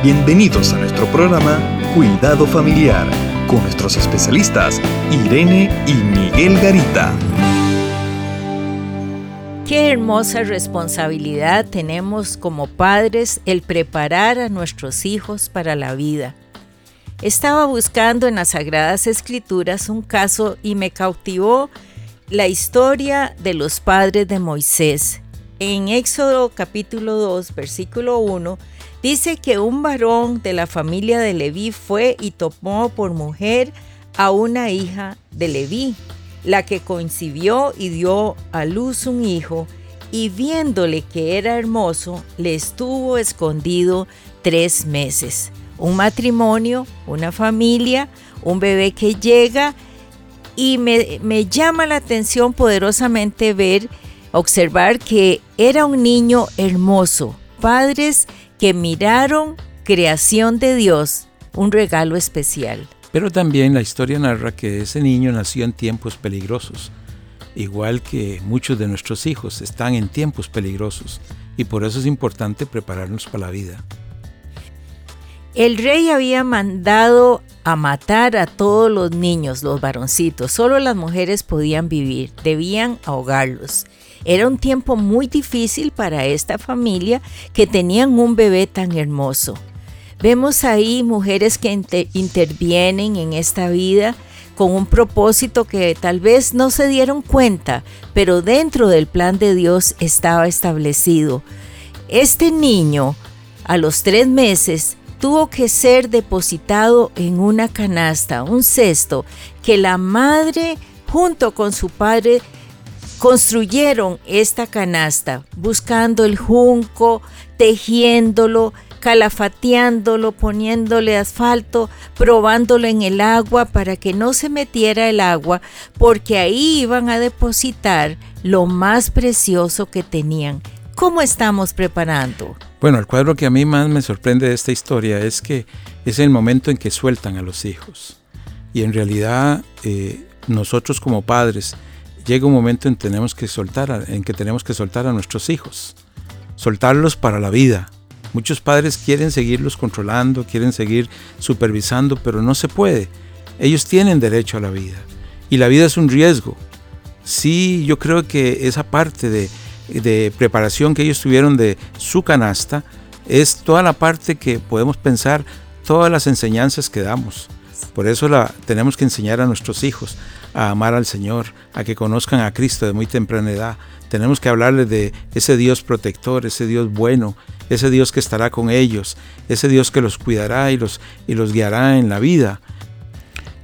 Bienvenidos a nuestro programa Cuidado Familiar con nuestros especialistas Irene y Miguel Garita. Qué hermosa responsabilidad tenemos como padres el preparar a nuestros hijos para la vida. Estaba buscando en las Sagradas Escrituras un caso y me cautivó la historia de los padres de Moisés. En Éxodo capítulo 2, versículo 1, dice que un varón de la familia de Leví fue y tomó por mujer a una hija de Leví, la que concibió y dio a luz un hijo, y viéndole que era hermoso, le estuvo escondido tres meses. Un matrimonio, una familia, un bebé que llega y me, llama la atención poderosamente ver, observar que era un niño hermoso, padres que miraron creación de Dios, un regalo especial. Pero también la historia narra que ese niño nació en tiempos peligrosos, igual que muchos de nuestros hijos están en tiempos peligrosos, y por eso es importante prepararnos para la vida. El rey había mandado a matar a todos los niños, los varoncitos. Solo las mujeres podían vivir, debían ahogarlos. Era un tiempo muy difícil para esta familia que tenían un bebé tan hermoso. Vemos ahí mujeres que intervienen en esta vida con un propósito que tal vez no se dieron cuenta, pero dentro del plan de Dios estaba establecido. Este niño, a los tres meses, tuvo que ser depositado en una canasta, un cesto, que la madre junto con su padre construyeron esta canasta, buscando el junco, tejiéndolo, calafateándolo, poniéndole asfalto, probándolo en el agua para que no se metiera el agua, porque ahí iban a depositar lo más precioso que tenían. ¿Cómo estamos preparando? Bueno, el cuadro que a mí más me sorprende de esta historia es que es el momento en que sueltan a los hijos. Y en realidad eh, nosotros como padres llega un momento en, tenemos que soltar en que tenemos que soltar a nuestros hijos. Soltarlos para la vida. Muchos padres quieren seguirlos controlando, quieren seguir supervisando, pero no se puede. Ellos tienen derecho a la vida. Y la vida es un riesgo. Sí, yo creo que esa parte de de preparación que ellos tuvieron de su canasta es toda la parte que podemos pensar, todas las enseñanzas que damos. Por eso la, tenemos que enseñar a nuestros hijos a amar al Señor, a que conozcan a Cristo de muy temprana edad. Tenemos que hablarles de ese Dios protector, ese Dios bueno, ese Dios que estará con ellos, ese Dios que los cuidará y los, y los guiará en la vida.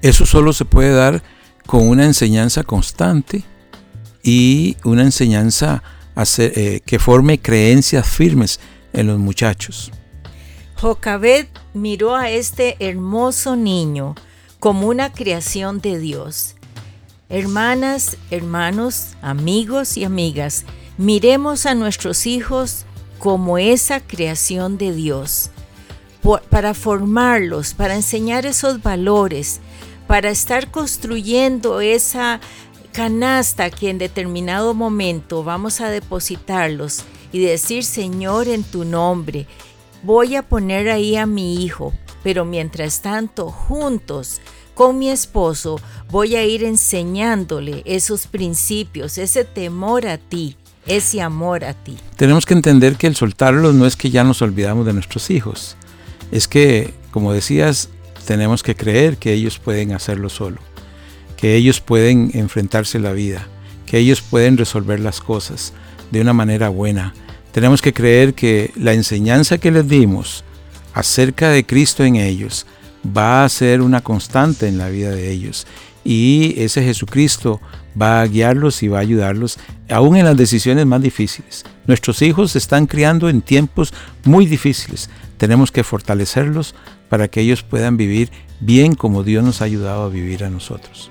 Eso solo se puede dar con una enseñanza constante y una enseñanza eh, que forme creencias firmes en los muchachos. Jocabed miró a este hermoso niño como una creación de Dios. Hermanas, hermanos, amigos y amigas, miremos a nuestros hijos como esa creación de Dios, para formarlos, para enseñar esos valores, para estar construyendo esa canasta que en determinado momento vamos a depositarlos y decir, Señor, en tu nombre, voy a poner ahí a mi hijo, pero mientras tanto, juntos con mi esposo, voy a ir enseñándole esos principios, ese temor a ti, ese amor a ti. Tenemos que entender que el soltarlos no es que ya nos olvidamos de nuestros hijos, es que, como decías, tenemos que creer que ellos pueden hacerlo solo que ellos pueden enfrentarse la vida, que ellos pueden resolver las cosas de una manera buena. Tenemos que creer que la enseñanza que les dimos acerca de Cristo en ellos va a ser una constante en la vida de ellos. Y ese Jesucristo va a guiarlos y va a ayudarlos aún en las decisiones más difíciles. Nuestros hijos se están criando en tiempos muy difíciles. Tenemos que fortalecerlos para que ellos puedan vivir bien como Dios nos ha ayudado a vivir a nosotros.